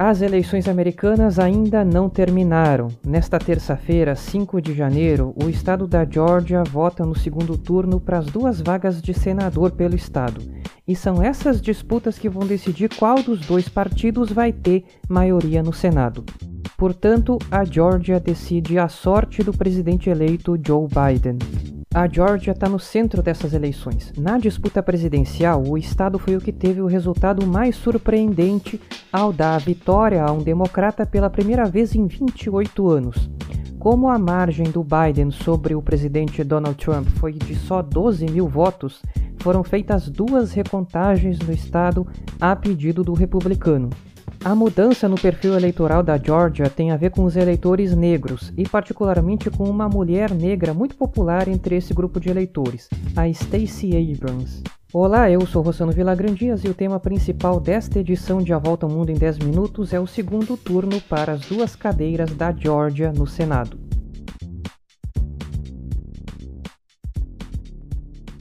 As eleições americanas ainda não terminaram. Nesta terça-feira, 5 de janeiro, o estado da Georgia vota no segundo turno para as duas vagas de senador pelo estado. E são essas disputas que vão decidir qual dos dois partidos vai ter maioria no Senado. Portanto, a Georgia decide a sorte do presidente eleito Joe Biden. A Georgia está no centro dessas eleições. Na disputa presidencial, o estado foi o que teve o resultado mais surpreendente ao dar a vitória a um democrata pela primeira vez em 28 anos. Como a margem do Biden sobre o presidente Donald Trump foi de só 12 mil votos, foram feitas duas recontagens no estado a pedido do republicano. A mudança no perfil eleitoral da Georgia tem a ver com os eleitores negros e, particularmente, com uma mulher negra muito popular entre esse grupo de eleitores, a Stacey Abrams. Olá, eu sou Rossano Vilagrandias e o tema principal desta edição de A Volta ao Mundo em 10 Minutos é o segundo turno para as duas cadeiras da Georgia no Senado.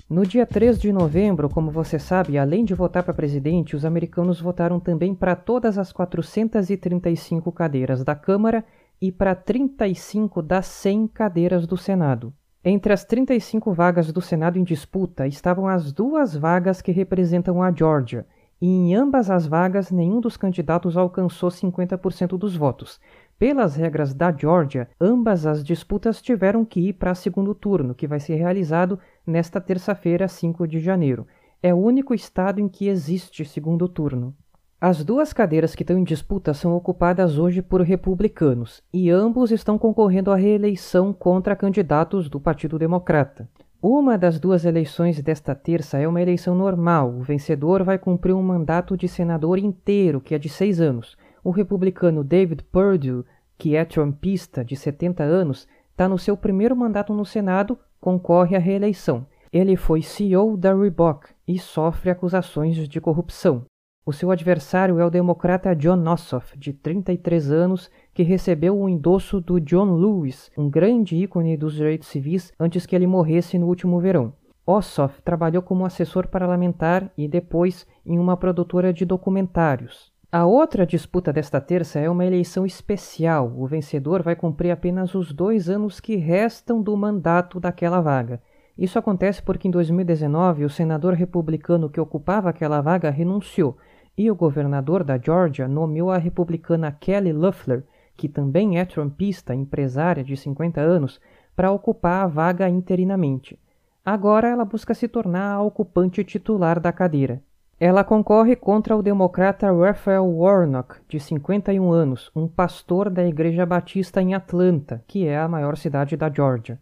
No dia 3 de novembro, como você sabe, além de votar para presidente, os americanos votaram também para todas as 435 cadeiras da Câmara e para 35 das 100 cadeiras do Senado. Entre as 35 vagas do Senado em disputa estavam as duas vagas que representam a Georgia, e em ambas as vagas nenhum dos candidatos alcançou 50% dos votos, pelas regras da Georgia, ambas as disputas tiveram que ir para segundo turno, que vai ser realizado nesta terça-feira, 5 de janeiro. É o único estado em que existe segundo turno. As duas cadeiras que estão em disputa são ocupadas hoje por republicanos, e ambos estão concorrendo à reeleição contra candidatos do Partido Democrata. Uma das duas eleições desta terça é uma eleição normal. O vencedor vai cumprir um mandato de senador inteiro, que é de seis anos. O republicano David Perdue, que é trumpista de 70 anos, está no seu primeiro mandato no Senado, concorre à reeleição. Ele foi CEO da Reebok e sofre acusações de corrupção. O seu adversário é o democrata John Ossoff, de 33 anos, que recebeu o endosso do John Lewis, um grande ícone dos direitos civis, antes que ele morresse no último verão. Ossoff trabalhou como assessor parlamentar e depois em uma produtora de documentários. A outra disputa desta terça é uma eleição especial. O vencedor vai cumprir apenas os dois anos que restam do mandato daquela vaga. Isso acontece porque em 2019 o senador republicano que ocupava aquela vaga renunciou e o governador da Georgia nomeou a republicana Kelly Loeffler, que também é trumpista, empresária de 50 anos, para ocupar a vaga interinamente. Agora ela busca se tornar a ocupante titular da cadeira. Ela concorre contra o democrata Raphael Warnock, de 51 anos, um pastor da Igreja Batista em Atlanta, que é a maior cidade da Geórgia.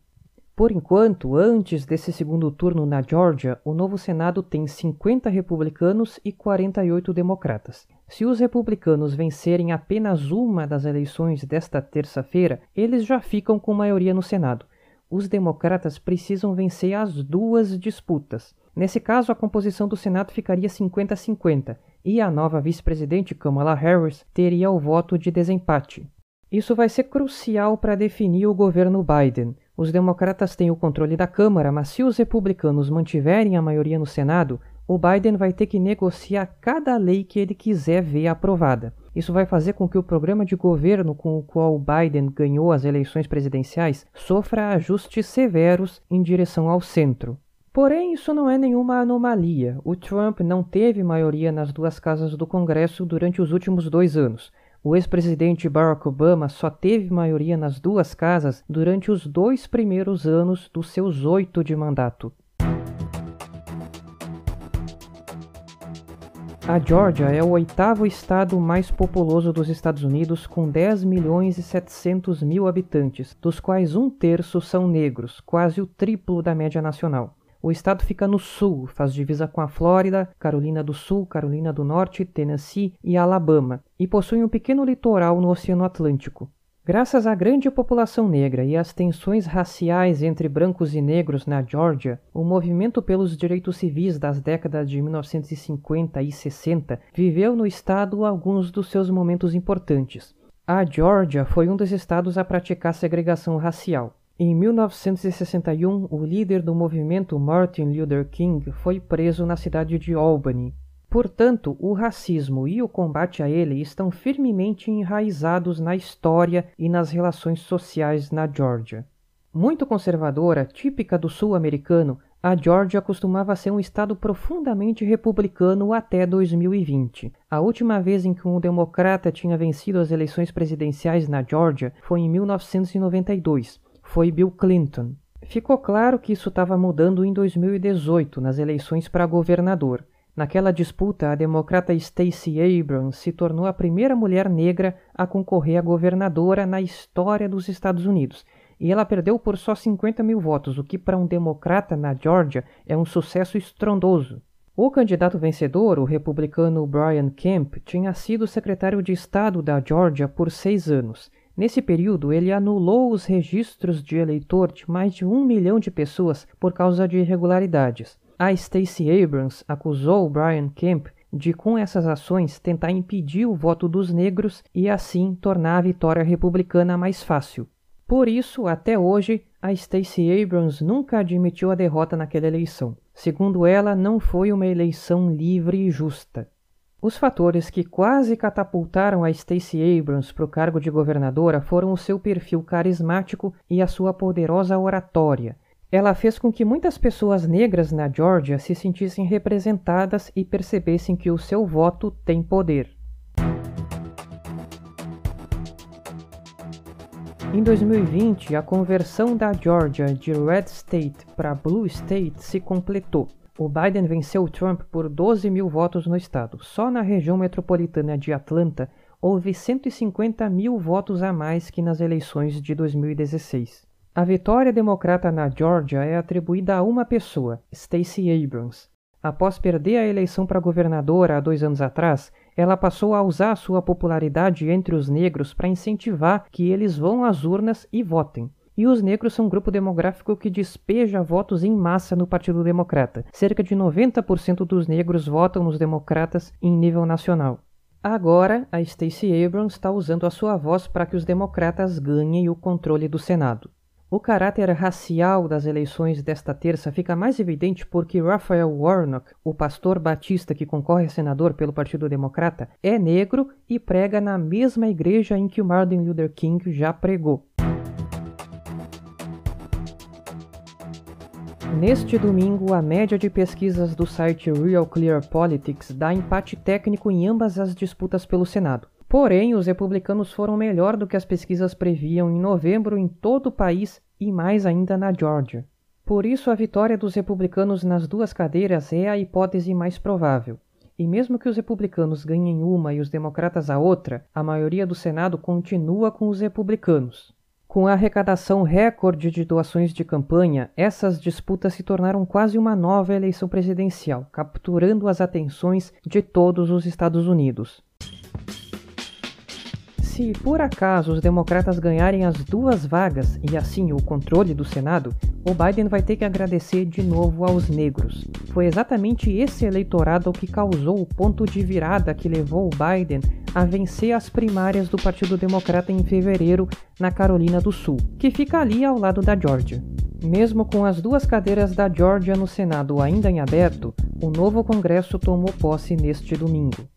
Por enquanto, antes desse segundo turno na Geórgia, o novo Senado tem 50 republicanos e 48 democratas. Se os republicanos vencerem apenas uma das eleições desta terça-feira, eles já ficam com maioria no Senado. Os democratas precisam vencer as duas disputas. Nesse caso, a composição do Senado ficaria 50-50 e a nova vice-presidente Kamala Harris teria o voto de desempate. Isso vai ser crucial para definir o governo Biden. Os democratas têm o controle da Câmara, mas se os republicanos mantiverem a maioria no Senado, o Biden vai ter que negociar cada lei que ele quiser ver aprovada. Isso vai fazer com que o programa de governo com o qual Biden ganhou as eleições presidenciais sofra ajustes severos em direção ao centro. Porém, isso não é nenhuma anomalia. O Trump não teve maioria nas duas casas do Congresso durante os últimos dois anos. O ex-presidente Barack Obama só teve maioria nas duas casas durante os dois primeiros anos dos seus oito de mandato. A Georgia é o oitavo estado mais populoso dos Estados Unidos, com 10 milhões e 700 mil habitantes, dos quais um terço são negros, quase o triplo da média nacional. O estado fica no sul, faz divisa com a Flórida, Carolina do Sul, Carolina do Norte, Tennessee e Alabama, e possui um pequeno litoral no Oceano Atlântico. Graças à grande população negra e às tensões raciais entre brancos e negros na Geórgia, o movimento pelos direitos civis das décadas de 1950 e 60 viveu no estado alguns dos seus momentos importantes. A Geórgia foi um dos estados a praticar segregação racial. Em 1961, o líder do movimento Martin Luther King foi preso na cidade de Albany. Portanto, o racismo e o combate a ele estão firmemente enraizados na história e nas relações sociais na Geórgia. Muito conservadora, típica do sul-americano, a Geórgia costumava ser um estado profundamente republicano até 2020. A última vez em que um democrata tinha vencido as eleições presidenciais na Geórgia foi em 1992. Foi Bill Clinton. Ficou claro que isso estava mudando em 2018, nas eleições para governador. Naquela disputa, a democrata Stacey Abrams se tornou a primeira mulher negra a concorrer a governadora na história dos Estados Unidos e ela perdeu por só 50 mil votos, o que para um democrata na Geórgia é um sucesso estrondoso. O candidato vencedor, o republicano Brian Kemp, tinha sido secretário de Estado da Geórgia por seis anos. Nesse período, ele anulou os registros de eleitor de mais de um milhão de pessoas por causa de irregularidades. A Stacey Abrams acusou Brian Kemp de, com essas ações, tentar impedir o voto dos negros e assim tornar a vitória republicana mais fácil. Por isso, até hoje, a Stacey Abrams nunca admitiu a derrota naquela eleição. Segundo ela, não foi uma eleição livre e justa. Os fatores que quase catapultaram a Stacey Abrams para o cargo de governadora foram o seu perfil carismático e a sua poderosa oratória. Ela fez com que muitas pessoas negras na Geórgia se sentissem representadas e percebessem que o seu voto tem poder. Em 2020, a conversão da Georgia de Red State para Blue State se completou. O Biden venceu Trump por 12 mil votos no estado. Só na região metropolitana de Atlanta houve 150 mil votos a mais que nas eleições de 2016. A vitória democrata na Georgia é atribuída a uma pessoa, Stacey Abrams. Após perder a eleição para governadora há dois anos atrás, ela passou a usar sua popularidade entre os negros para incentivar que eles vão às urnas e votem. E os negros são um grupo demográfico que despeja votos em massa no Partido Democrata. Cerca de 90% dos negros votam nos democratas em nível nacional. Agora, a Stacey Abrams está usando a sua voz para que os democratas ganhem o controle do Senado. O caráter racial das eleições desta terça fica mais evidente porque Raphael Warnock, o pastor batista que concorre a senador pelo Partido Democrata, é negro e prega na mesma igreja em que Martin Luther King já pregou. Neste domingo, a média de pesquisas do site Real Clear Politics dá empate técnico em ambas as disputas pelo Senado. Porém, os republicanos foram melhor do que as pesquisas previam em novembro em todo o país e mais ainda na Geórgia. Por isso, a vitória dos republicanos nas duas cadeiras é a hipótese mais provável. E mesmo que os republicanos ganhem uma e os democratas a outra, a maioria do Senado continua com os republicanos. Com a arrecadação recorde de doações de campanha, essas disputas se tornaram quase uma nova eleição presidencial, capturando as atenções de todos os Estados Unidos. Se por acaso os democratas ganharem as duas vagas e assim o controle do Senado, o Biden vai ter que agradecer de novo aos negros. Foi exatamente esse eleitorado que causou o ponto de virada que levou o Biden a vencer as primárias do Partido Democrata em fevereiro na Carolina do Sul, que fica ali ao lado da Georgia. Mesmo com as duas cadeiras da Georgia no Senado ainda em aberto, o novo Congresso tomou posse neste domingo.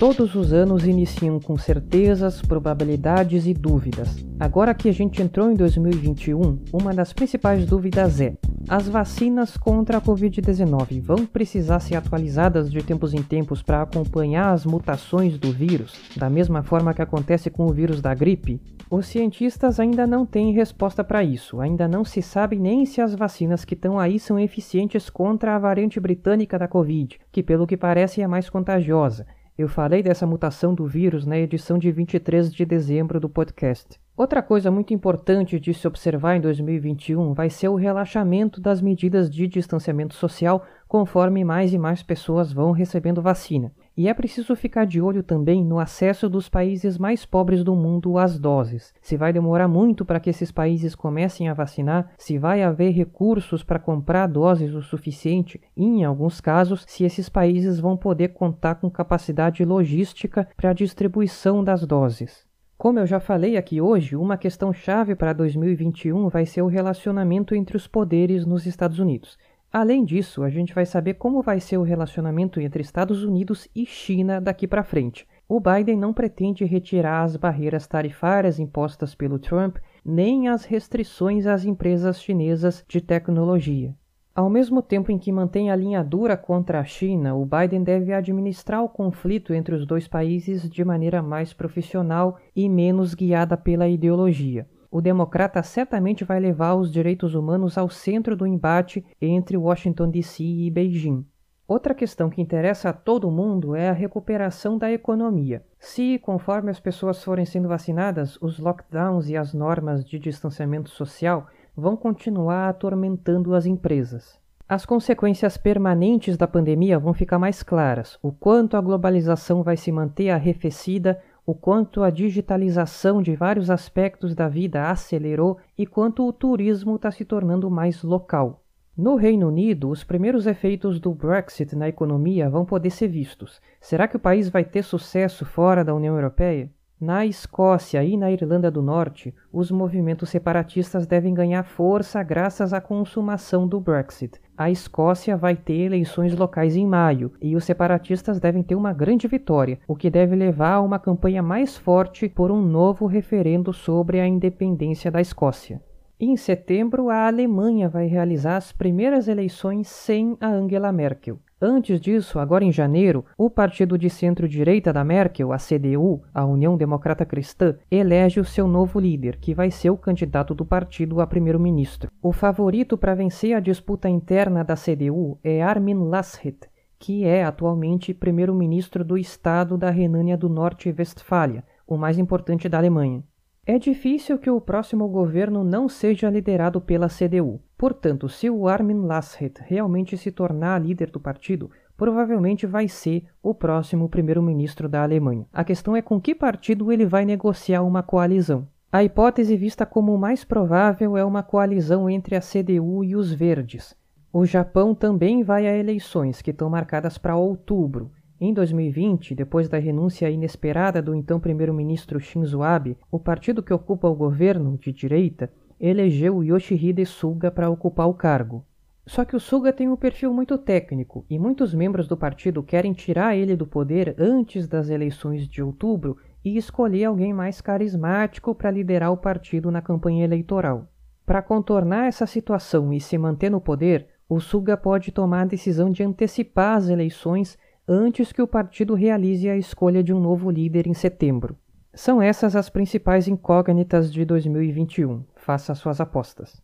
Todos os anos iniciam com certezas, probabilidades e dúvidas. Agora que a gente entrou em 2021, uma das principais dúvidas é: as vacinas contra a Covid-19 vão precisar ser atualizadas de tempos em tempos para acompanhar as mutações do vírus, da mesma forma que acontece com o vírus da gripe? Os cientistas ainda não têm resposta para isso. Ainda não se sabe nem se as vacinas que estão aí são eficientes contra a variante britânica da Covid, que pelo que parece é mais contagiosa. Eu falei dessa mutação do vírus na edição de 23 de dezembro do podcast. Outra coisa muito importante de se observar em 2021 vai ser o relaxamento das medidas de distanciamento social conforme mais e mais pessoas vão recebendo vacina. E é preciso ficar de olho também no acesso dos países mais pobres do mundo às doses. Se vai demorar muito para que esses países comecem a vacinar, se vai haver recursos para comprar doses o suficiente, e em alguns casos, se esses países vão poder contar com capacidade logística para a distribuição das doses. Como eu já falei aqui hoje, uma questão chave para 2021 vai ser o relacionamento entre os poderes nos Estados Unidos. Além disso, a gente vai saber como vai ser o relacionamento entre Estados Unidos e China daqui para frente. O Biden não pretende retirar as barreiras tarifárias impostas pelo Trump, nem as restrições às empresas chinesas de tecnologia. Ao mesmo tempo em que mantém a linha dura contra a China, o Biden deve administrar o conflito entre os dois países de maneira mais profissional e menos guiada pela ideologia o democrata certamente vai levar os direitos humanos ao centro do embate entre Washington DC e Beijing. Outra questão que interessa a todo mundo é a recuperação da economia. Se, conforme as pessoas forem sendo vacinadas, os lockdowns e as normas de distanciamento social vão continuar atormentando as empresas. As consequências permanentes da pandemia vão ficar mais claras: o quanto a globalização vai se manter arrefecida o quanto a digitalização de vários aspectos da vida acelerou e quanto o turismo está se tornando mais local. No Reino Unido, os primeiros efeitos do Brexit na economia vão poder ser vistos. Será que o país vai ter sucesso fora da União Europeia? Na Escócia e na Irlanda do Norte, os movimentos separatistas devem ganhar força graças à consumação do Brexit. A Escócia vai ter eleições locais em maio e os separatistas devem ter uma grande vitória, o que deve levar a uma campanha mais forte por um novo referendo sobre a independência da Escócia. Em setembro, a Alemanha vai realizar as primeiras eleições sem a Angela Merkel. Antes disso, agora em janeiro, o partido de centro-direita da Merkel, a CDU, a União Democrata Cristã, elege o seu novo líder, que vai ser o candidato do partido a primeiro-ministro. O favorito para vencer a disputa interna da CDU é Armin Laschet, que é atualmente primeiro-ministro do estado da Renânia do Norte-Westfália, o mais importante da Alemanha. É difícil que o próximo governo não seja liderado pela CDU. Portanto, se o Armin Laschet realmente se tornar líder do partido, provavelmente vai ser o próximo primeiro-ministro da Alemanha. A questão é com que partido ele vai negociar uma coalizão. A hipótese vista como mais provável é uma coalizão entre a CDU e os Verdes. O Japão também vai a eleições, que estão marcadas para outubro, em 2020, depois da renúncia inesperada do então primeiro-ministro Shinzo Abe, o partido que ocupa o governo, de direita, elegeu Yoshihide Suga para ocupar o cargo. Só que o Suga tem um perfil muito técnico e muitos membros do partido querem tirar ele do poder antes das eleições de outubro e escolher alguém mais carismático para liderar o partido na campanha eleitoral. Para contornar essa situação e se manter no poder, o Suga pode tomar a decisão de antecipar as eleições antes que o partido realize a escolha de um novo líder em setembro. São essas as principais incógnitas de 2021. Faça suas apostas.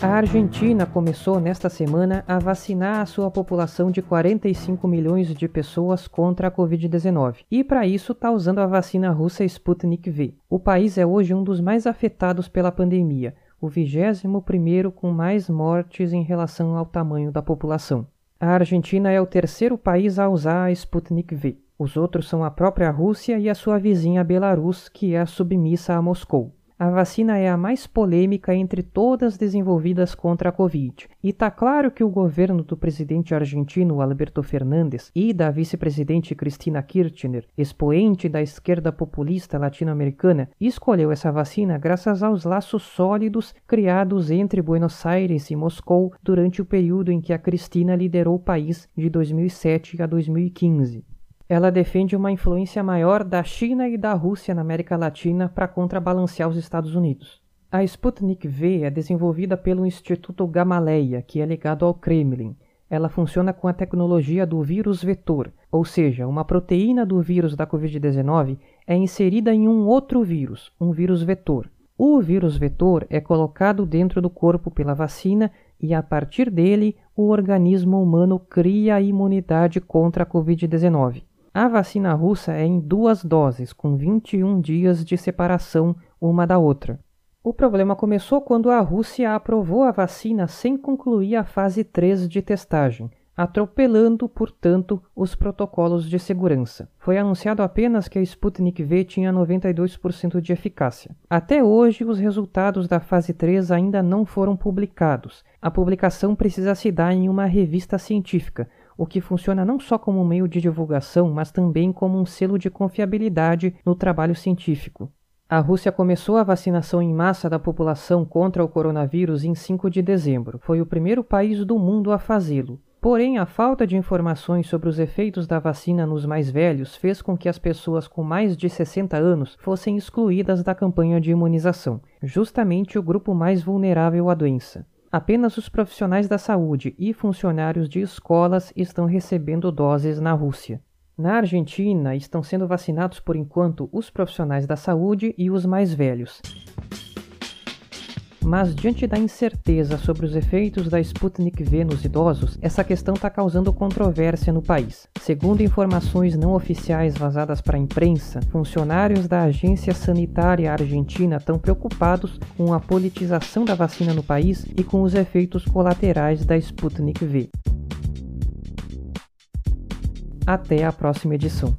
A Argentina começou nesta semana a vacinar a sua população de 45 milhões de pessoas contra a Covid-19 e, para isso, está usando a vacina russa Sputnik V. O país é hoje um dos mais afetados pela pandemia, o vigésimo primeiro com mais mortes em relação ao tamanho da população. A Argentina é o terceiro país a usar a Sputnik V. Os outros são a própria Rússia e a sua vizinha Belarus, que é submissa a Moscou. A vacina é a mais polêmica entre todas desenvolvidas contra a Covid. E está claro que o governo do presidente argentino Alberto Fernandes e da vice-presidente Cristina Kirchner, expoente da esquerda populista latino-americana, escolheu essa vacina graças aos laços sólidos criados entre Buenos Aires e Moscou durante o período em que a Cristina liderou o país de 2007 a 2015. Ela defende uma influência maior da China e da Rússia na América Latina para contrabalancear os Estados Unidos. A Sputnik V é desenvolvida pelo Instituto Gamaleya, que é ligado ao Kremlin. Ela funciona com a tecnologia do vírus vetor, ou seja, uma proteína do vírus da Covid-19 é inserida em um outro vírus, um vírus vetor. O vírus vetor é colocado dentro do corpo pela vacina e, a partir dele, o organismo humano cria a imunidade contra a Covid-19. A vacina russa é em duas doses, com 21 dias de separação uma da outra. O problema começou quando a Rússia aprovou a vacina sem concluir a fase 3 de testagem, atropelando, portanto, os protocolos de segurança. Foi anunciado apenas que a Sputnik V tinha 92% de eficácia. Até hoje, os resultados da fase 3 ainda não foram publicados. A publicação precisa se dar em uma revista científica, o que funciona não só como um meio de divulgação, mas também como um selo de confiabilidade no trabalho científico. A Rússia começou a vacinação em massa da população contra o coronavírus em 5 de dezembro. Foi o primeiro país do mundo a fazê-lo. Porém, a falta de informações sobre os efeitos da vacina nos mais velhos fez com que as pessoas com mais de 60 anos fossem excluídas da campanha de imunização, justamente o grupo mais vulnerável à doença. Apenas os profissionais da saúde e funcionários de escolas estão recebendo doses na Rússia. Na Argentina, estão sendo vacinados por enquanto os profissionais da saúde e os mais velhos. Mas, diante da incerteza sobre os efeitos da Sputnik V nos idosos, essa questão está causando controvérsia no país. Segundo informações não oficiais vazadas para a imprensa, funcionários da Agência Sanitária Argentina estão preocupados com a politização da vacina no país e com os efeitos colaterais da Sputnik V. Até a próxima edição.